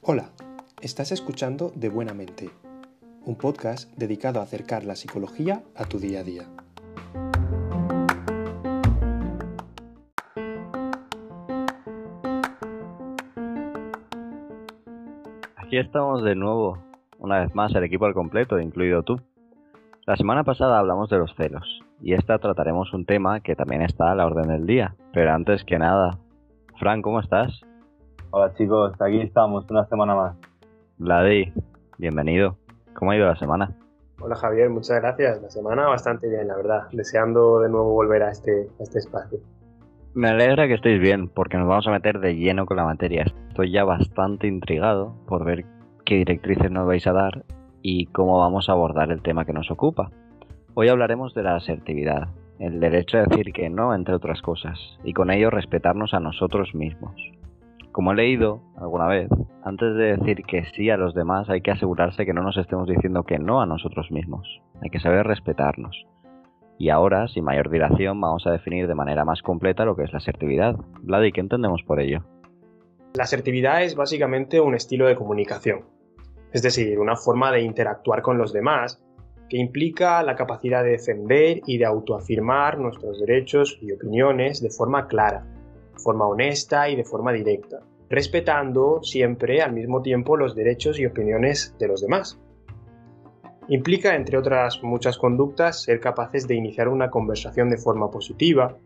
Hola, estás escuchando De Buena Mente, un podcast dedicado a acercar la psicología a tu día a día. Aquí estamos de nuevo, una vez más el equipo al completo, incluido tú. La semana pasada hablamos de los celos, y esta trataremos un tema que también está a la orden del día. Pero antes que nada, Fran, ¿cómo estás? Hola chicos, aquí estamos una semana más. Vladi, bienvenido. ¿Cómo ha ido la semana? Hola Javier, muchas gracias. La semana bastante bien, la verdad. Deseando de nuevo volver a este, a este espacio. Me alegra que estéis bien, porque nos vamos a meter de lleno con la materia. Estoy ya bastante intrigado por ver qué directrices nos vais a dar y cómo vamos a abordar el tema que nos ocupa. Hoy hablaremos de la asertividad, el derecho a decir que no, entre otras cosas, y con ello respetarnos a nosotros mismos. Como he leído alguna vez, antes de decir que sí a los demás hay que asegurarse que no nos estemos diciendo que no a nosotros mismos. Hay que saber respetarnos. Y ahora, sin mayor dilación, vamos a definir de manera más completa lo que es la asertividad. Vladi, ¿qué entendemos por ello? La asertividad es básicamente un estilo de comunicación, es decir, una forma de interactuar con los demás que implica la capacidad de defender y de autoafirmar nuestros derechos y opiniones de forma clara, forma honesta y de forma directa, respetando siempre al mismo tiempo los derechos y opiniones de los demás. Implica, entre otras muchas conductas, ser capaces de iniciar una conversación de forma positiva,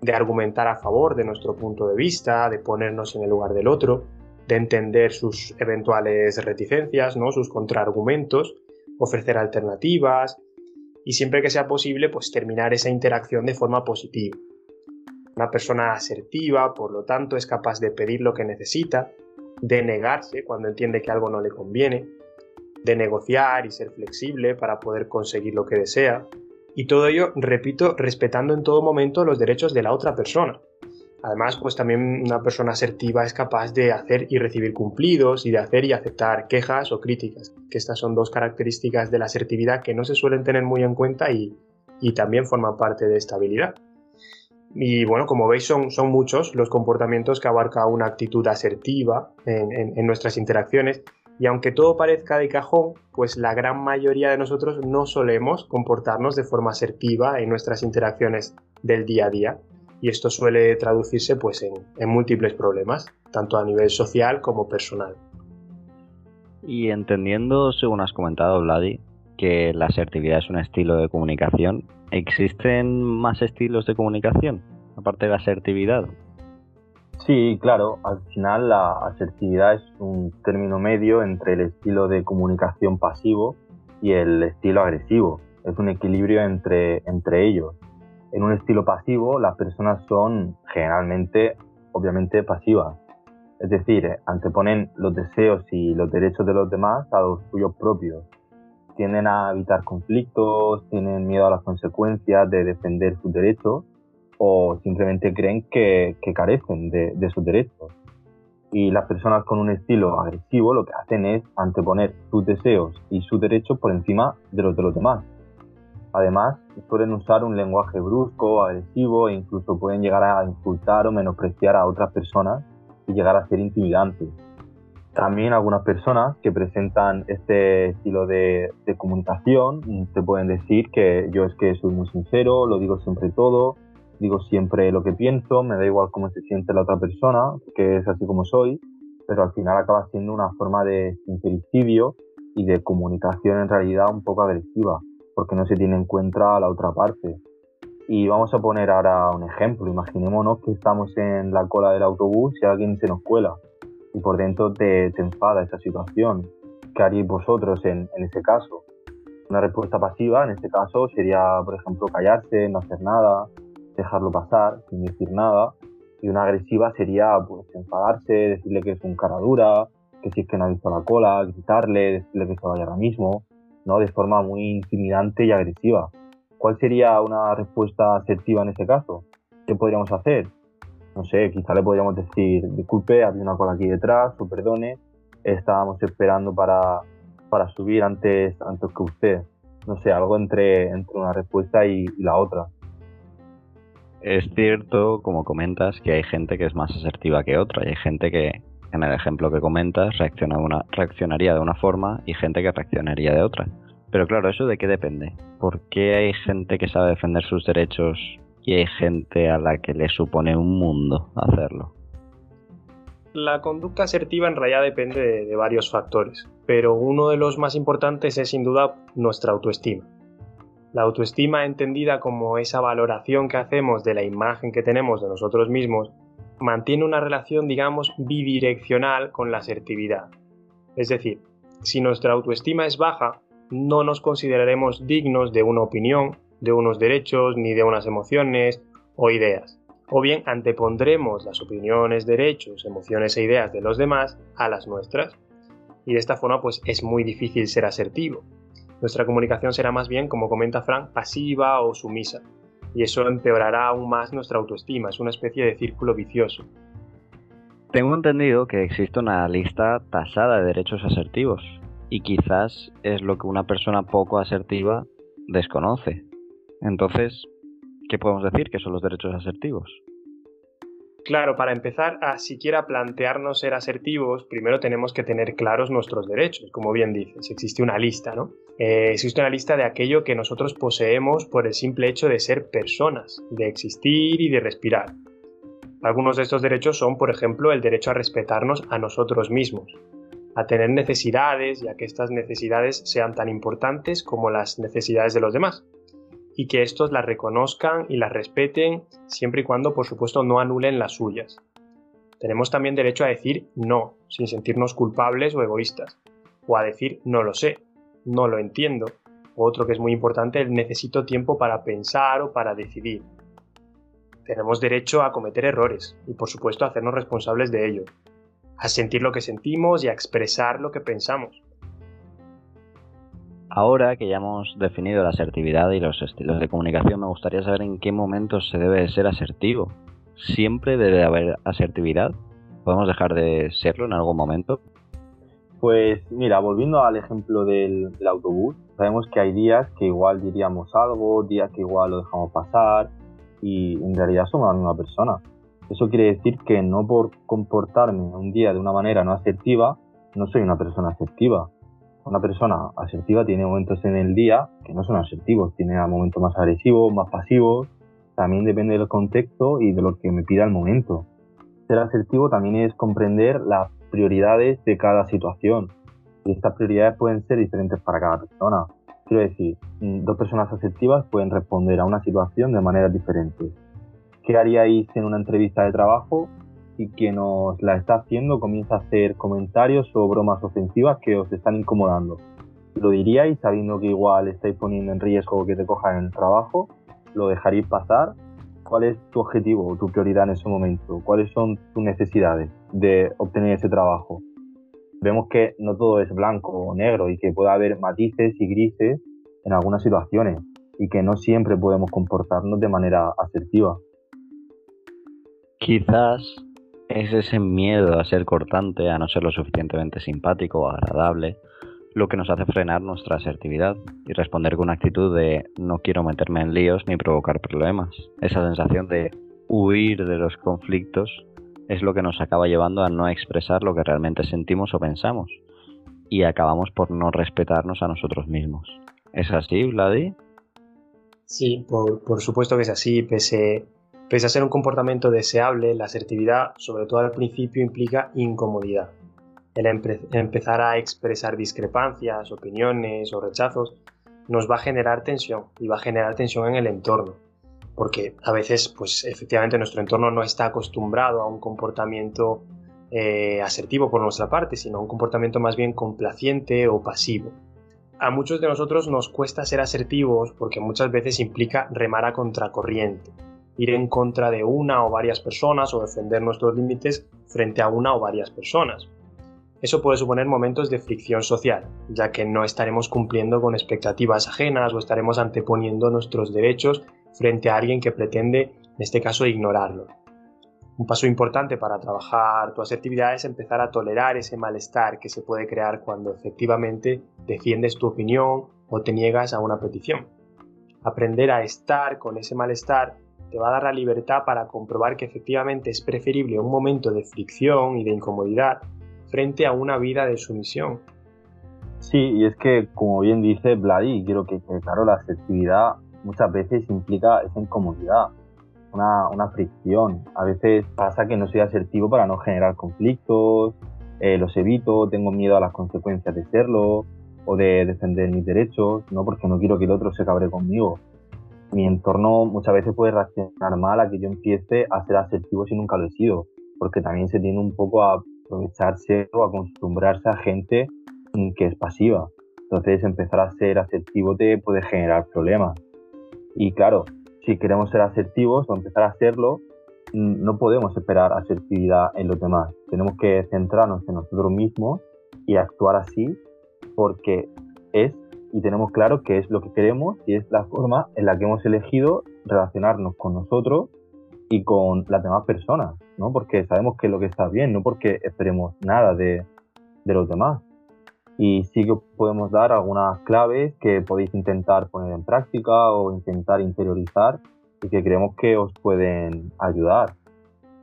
de argumentar a favor de nuestro punto de vista, de ponernos en el lugar del otro, de entender sus eventuales reticencias, ¿no? sus contraargumentos, ofrecer alternativas y siempre que sea posible, pues terminar esa interacción de forma positiva. Una persona asertiva, por lo tanto, es capaz de pedir lo que necesita, de negarse cuando entiende que algo no le conviene, de negociar y ser flexible para poder conseguir lo que desea. Y todo ello, repito, respetando en todo momento los derechos de la otra persona. Además, pues también una persona asertiva es capaz de hacer y recibir cumplidos y de hacer y aceptar quejas o críticas, que estas son dos características de la asertividad que no se suelen tener muy en cuenta y, también forman parte de esta habilidad. Y bueno, como veis, son, son muchos los comportamientos que abarca una actitud asertiva en, nuestras interacciones. Y aunque todo parezca de cajón, pues la gran mayoría de nosotros no solemos comportarnos de forma asertiva en nuestras interacciones del día a día. Y esto suele traducirse pues en, en múltiples problemas, tanto a nivel social como personal. Y entendiendo, según has comentado, Vladi, que la asertividad es un estilo de comunicación, ¿existen más estilos de comunicación aparte de la asertividad? Sí, claro, al final la asertividad es un término medio entre el estilo de comunicación pasivo y el estilo agresivo. Es un equilibrio entre, entre ellos. En un estilo pasivo las personas son generalmente, obviamente, pasivas. Es decir, anteponen los deseos y los derechos de los demás a los suyos propios tienden a evitar conflictos, tienen miedo a las consecuencias de defender sus derechos o simplemente creen que, carecen de, sus derechos. Y las personas con un estilo agresivo lo que hacen es anteponer sus deseos y sus derechos por encima de los de los demás. Además, suelen usar un lenguaje brusco, agresivo e incluso pueden llegar a insultar o menospreciar a otras personas y llegar a ser intimidantes. También algunas personas que presentan este estilo de, comunicación te pueden decir que yo es que soy muy sincero, lo digo siempre todo, digo siempre lo que pienso, me da igual cómo se siente la otra persona, que es así como soy, pero al final acaba siendo una forma de sincericidio y de comunicación en realidad un poco agresiva, porque no se tiene en cuenta la otra parte. Y vamos a poner ahora un ejemplo, imaginémonos que estamos en la cola del autobús y alguien se nos cuela y por dentro te, enfada esa situación. ¿Qué haríais vosotros en, ese caso? Una respuesta pasiva en este caso sería, por ejemplo, callarse, no hacer nada, dejarlo pasar sin decir nada. Y una agresiva sería pues enfadarse, decirle que es un cara dura, que si es que no ha visto la cola, gritarle, decirle que se vaya ahora mismo, ¿no? De forma muy intimidante y agresiva. ¿Cuál sería una respuesta asertiva en ese caso? ¿Qué podríamos hacer? no sé, quizá le podríamos decir, disculpe, había una cola aquí detrás, o perdone, estábamos esperando para, para subir antes, antes que usted. No sé, algo entre, entre una respuesta y, la otra. es cierto, como comentas, que hay gente que es más asertiva que otra hay gente que, en el ejemplo que comentas, reacciona una, reaccionaría de una forma y gente que reaccionaría de otra. Pero claro, ¿eso de qué depende? ¿Por qué hay gente que sabe defender sus derechos y hay gente a la que le supone un mundo hacerlo? La conducta asertiva en realidad depende de, varios factores, pero uno de los más importantes es sin duda nuestra autoestima. La autoestima entendida como esa valoración que hacemos de la imagen que tenemos de nosotros mismos mantiene una relación, digamos, bidireccional con la asertividad. Es decir, si nuestra autoestima es baja, no nos consideraremos dignos de una opinión, de unos derechos, ni de unas emociones o ideas o bien antepondremos las opiniones, derechos, emociones e ideas de los demás a las nuestras. Y de esta forma pues es muy difícil ser asertivo. Nuestra comunicación será más bien, como comenta Frank, pasiva o sumisa. Y eso empeorará aún más nuestra autoestima, es una especie de círculo vicioso. Tengo entendido que existe una lista tasada de derechos asertivos y quizás es lo que una persona poco asertiva desconoce. Entonces, ¿Qué podemos decir que son los derechos asertivos? Claro, para empezar a siquiera plantearnos ser asertivos, primero tenemos que tener claros nuestros derechos, como bien dices. Existe una lista, ¿no? Eh, existe una lista de aquello que nosotros poseemos por el simple hecho de ser personas, de existir y de respirar. Algunos de estos derechos son, por ejemplo, el derecho a respetarnos a nosotros mismos, a tener necesidades y a que estas necesidades sean tan importantes como las necesidades de los demás y que estos las reconozcan y las respeten siempre y cuando, por supuesto, no anulen las suyas. Tenemos también derecho a decir no, sin sentirnos culpables o egoístas, o a decir no lo sé, no lo entiendo, otro que es muy importante, el necesito tiempo para pensar o para decidir. Tenemos derecho a cometer errores y por supuesto a hacernos responsables de ello, a sentir lo que sentimos y a expresar lo que pensamos. Ahora que ya hemos definido la asertividad y los estilos de comunicación, me gustaría saber en qué momentos se debe ser asertivo. ¿Siempre debe haber asertividad? ¿Podemos dejar de serlo en algún momento? Pues mira, volviendo al ejemplo del, autobús, sabemos que hay días que igual diríamos algo, días que igual lo dejamos pasar y en realidad somos la misma persona. Eso quiere decir que no por comportarme un día de una manera no asertiva, no soy una persona asertiva una persona asertiva tiene momentos en el día que no son asertivos, tiene momentos más agresivos, más pasivos, también depende del contexto y de lo que me pida el momento. Ser asertivo también es comprender las prioridades de cada situación y estas prioridades pueden ser diferentes para cada persona. Quiero decir, mm, dos personas asertivas pueden responder a una situación de maneras diferentes. ¿Qué haríais en una entrevista de trabajo y que nos la está haciendo comienza a hacer comentarios o bromas ofensivas que os están incomodando. ¿Lo diríais sabiendo que igual estáis poniendo en riesgo que te cojan en el trabajo? ¿Lo dejaríais pasar? ¿Cuál es tu objetivo o tu prioridad en ese momento? ¿Cuáles son tus necesidades de obtener ese trabajo? Vemos que no todo es blanco o negro y que puede haber matices y grises en algunas situaciones y que no siempre podemos comportarnos de manera asertiva. Quizás es ese miedo a ser cortante, a no ser lo suficientemente simpático o agradable, lo que nos hace frenar nuestra asertividad y responder con una actitud de no quiero meterme en líos ni provocar problemas. Esa sensación de huir de los conflictos es lo que nos acaba llevando a no expresar lo que realmente sentimos o pensamos y acabamos por no respetarnos a nosotros mismos. ¿Es así, Vladi? Sí, por, por supuesto que es así, pese Pese a ser un comportamiento deseable, la asertividad, sobre todo al principio, implica incomodidad. El empezar a expresar discrepancias, opiniones o rechazos nos va a generar tensión y va a generar tensión en el entorno, porque a veces, pues efectivamente, nuestro entorno no está acostumbrado a un comportamiento eh, asertivo por nuestra parte, sino a un comportamiento más bien complaciente o pasivo. A muchos de nosotros nos cuesta ser asertivos porque muchas veces implica remar a contracorriente ir en contra de una o varias personas o defender nuestros límites frente a una o varias personas. Eso puede suponer momentos de fricción social, ya que no estaremos cumpliendo con expectativas ajenas o estaremos anteponiendo nuestros derechos frente a alguien que pretende, en este caso, ignorarlos. Un paso importante para trabajar tu asertividad es empezar a tolerar ese malestar que se puede crear cuando efectivamente defiendes tu opinión o te niegas a una petición. Aprender a estar con ese malestar te va a dar la libertad para comprobar que efectivamente es preferible un momento de fricción y de incomodidad frente a una vida de sumisión. Sí, y es que, como bien dice Vladi, quiero que, claro, la asertividad muchas veces implica esa incomodidad, una, una, fricción. A veces pasa que no soy asertivo para no generar conflictos, eh, los evito, tengo miedo a las consecuencias de serlo o de defender mis derechos, ¿no? porque no quiero que el otro se cabre conmigo. Mi entorno muchas veces puede reaccionar mal a que yo empiece a ser asertivo si nunca lo he sido, porque también se tiene un poco a aprovecharse o acostumbrarse a gente que es pasiva. Entonces empezar a ser asertivo te puede generar problemas. Y claro, si queremos ser asertivos o empezar a hacerlo, no podemos esperar asertividad en los demás. Tenemos que centrarnos en nosotros mismos y actuar así porque es y tenemos claro que es lo que queremos y es la forma en la que hemos elegido relacionarnos con nosotros y con las demás personas, ¿no? Porque sabemos que es lo que está bien, no porque esperemos nada de, de los demás y sí que podemos dar algunas claves que podéis intentar poner en práctica o intentar interiorizar y que creemos que os pueden ayudar.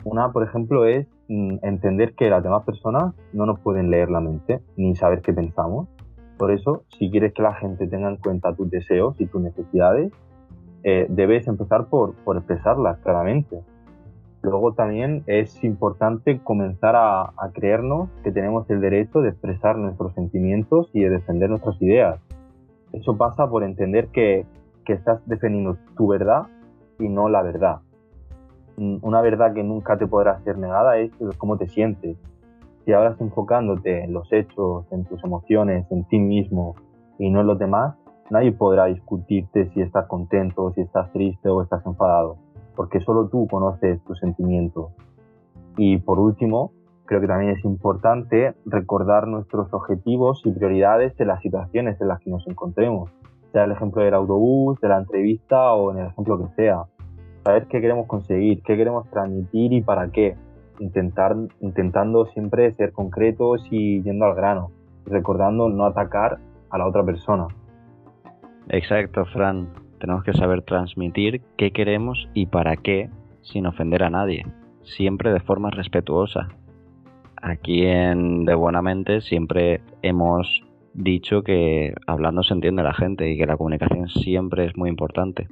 Una, por ejemplo, es mm, entender que las demás personas no nos pueden leer la mente ni saber qué pensamos. Por eso, si quieres que la gente tenga en cuenta tus deseos y tus necesidades, eh, debes empezar por, expresarlas claramente. Luego también es importante comenzar a, creernos que tenemos el derecho de expresar nuestros sentimientos y de defender nuestras ideas. Eso pasa por entender que, que estás defendiendo tu verdad y no la verdad. Una verdad que nunca te podrá ser negada es cómo te sientes. Si ahora enfocándote en los hechos, en tus emociones, en ti mismo y no en los demás, nadie podrá discutirte si estás contento, si estás triste o estás enfadado porque solo tú conoces tus sentimientos. Y por último, creo que también es importante recordar nuestros objetivos y prioridades en las situaciones en las que nos encontremos, sea el ejemplo del autobús, de la entrevista o en el ejemplo que sea. Saber qué queremos conseguir, qué queremos transmitir y para qué. Intentar, intentando siempre ser concretos y yendo al grano, recordando no atacar a la otra persona. Exacto, Fran tenemos que saber transmitir qué queremos y para qué sin ofender a nadie, siempre de forma respetuosa. Aquí en De Buena Mente siempre hemos dicho que hablando se entiende la gente y que la comunicación siempre es muy importante.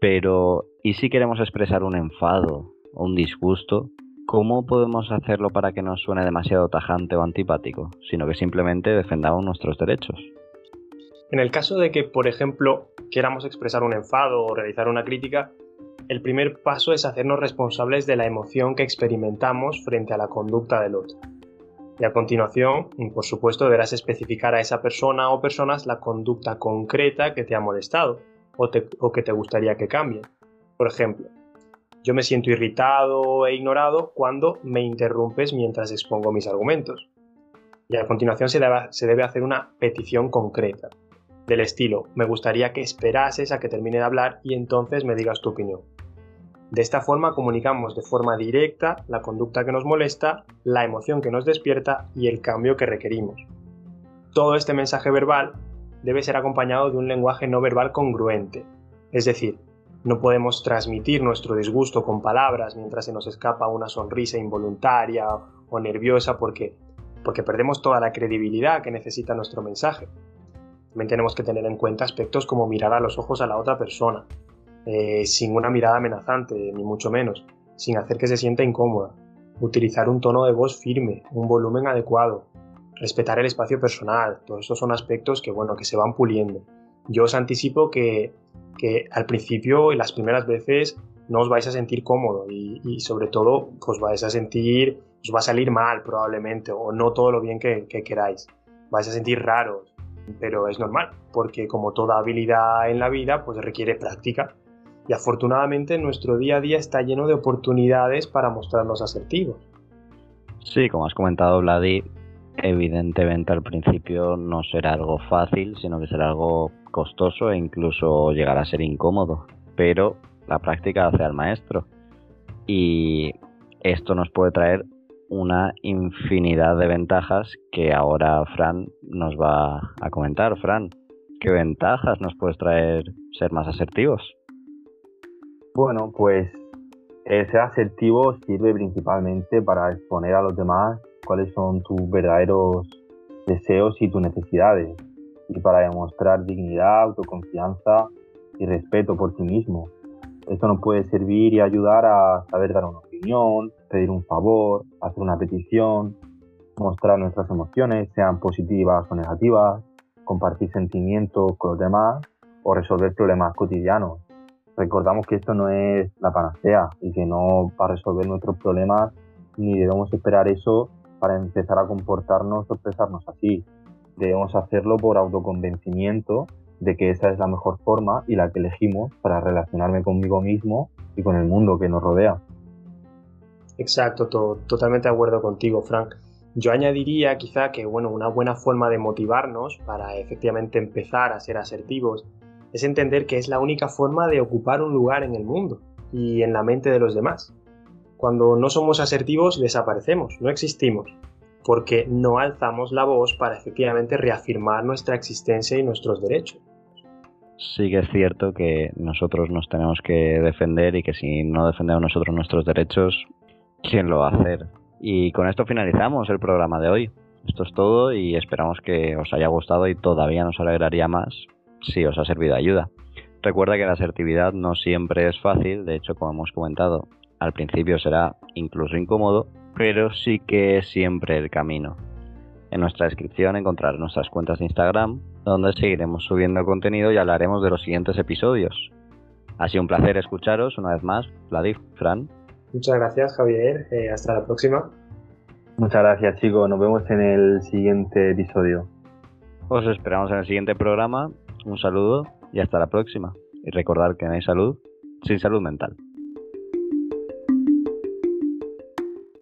Pero, ¿y si queremos expresar un enfado o un disgusto? ¿Cómo podemos hacerlo para que no suene demasiado tajante o antipático, sino que simplemente defendamos nuestros derechos? En el caso de que, por ejemplo, queramos expresar un enfado o realizar una crítica, el primer paso es hacernos responsables de la emoción que experimentamos frente a la conducta del otro. Y a continuación, por supuesto, deberás especificar a esa persona o personas la conducta concreta que te ha molestado o, que te gustaría que cambie. Por ejemplo, yo me siento irritado e ignorado cuando me interrumpes mientras expongo mis argumentos. Y a continuación se debe hacer una petición concreta del estilo, me gustaría que esperases a que termine de hablar y entonces me digas tu opinión. De esta forma comunicamos de forma directa la conducta que nos molesta, la emoción que nos despierta y el cambio que requerimos. Todo este mensaje verbal debe ser acompañado de un lenguaje no verbal congruente, es decir, no podemos transmitir nuestro disgusto con palabras mientras se nos escapa una sonrisa involuntaria o nerviosa porque, porque perdemos toda la credibilidad que necesita nuestro mensaje. También tenemos que tener en cuenta aspectos como mirar a los ojos a la otra persona, eh, sin una mirada amenazante, ni mucho menos, sin hacer que se sienta incómoda, utilizar un tono de voz firme, un volumen adecuado, respetar el espacio personal, todos estos son aspectos que, bueno, que se van puliendo. Yo os anticipo que, que al principio, en las primeras veces, no os vais a sentir cómodo y, sobre todo os vais a sentir, os va a salir mal probablemente o no todo lo bien que, que queráis. Vais a sentir raros, pero es normal, porque como toda habilidad en la vida, pues requiere práctica. Y afortunadamente nuestro día a día está lleno de oportunidades para mostrarnos asertivos. Sí, como has comentado, Vladi, evidentemente al principio no será algo fácil, sino que será algo costoso e incluso llegará a ser incómodo. Pero la práctica hace al maestro. Y esto nos puede traer una infinidad de ventajas que ahora Fran nos va a comentar. Fran, ¿qué ventajas nos puedes traer ser más asertivos? Bueno, pues ser asertivo sirve principalmente para exponer a los demás cuáles son tus verdaderos deseos y tus necesidades y para demostrar dignidad, autoconfianza y respeto por ti mismo. Esto nos puede servir y ayudar a saber dar una opinión, pedir un favor, hacer una petición, mostrar nuestras emociones, sean positivas o negativas, compartir sentimientos con los demás o resolver problemas cotidianos. Recordamos que esto no es la panacea y que no va a resolver nuestros problemas ni debemos esperar eso para empezar a comportarnos o expresarnos así. Debemos hacerlo por autoconvencimiento de que esa es la mejor forma y la que elegimos para relacionarme conmigo mismo y con el mundo que nos rodea. Exacto, totalmente de acuerdo contigo, Frank. Yo añadiría quizá que bueno, una buena forma de motivarnos para efectivamente empezar a ser asertivos es entender que es la única forma de ocupar un lugar en el mundo y en la mente de los demás. Cuando no somos asertivos desaparecemos, no existimos, porque no alzamos la voz para efectivamente reafirmar nuestra existencia y nuestros derechos. Sí que es cierto que nosotros nos tenemos que defender y que si no defendemos nosotros nuestros derechos, ¿quién lo va a hacer? Y con esto finalizamos el programa de hoy. Esto es todo y esperamos que os haya gustado y todavía nos alegraría más si os ha servido de ayuda. Recuerda que la asertividad no siempre es fácil, de hecho, como hemos comentado, al principio será incluso incómodo, pero sí que es siempre el camino. En nuestra descripción encontrarás nuestras cuentas de Instagram, donde seguiremos subiendo contenido y hablaremos de los siguientes episodios. Ha sido un placer escucharos una vez más, Vladif, Fran. Muchas gracias, Javier. Eh, hasta la próxima. Muchas gracias, chicos. Nos vemos en el siguiente episodio. Os esperamos en el siguiente programa. Un saludo y hasta la próxima. Y recordad que no hay salud sin salud mental.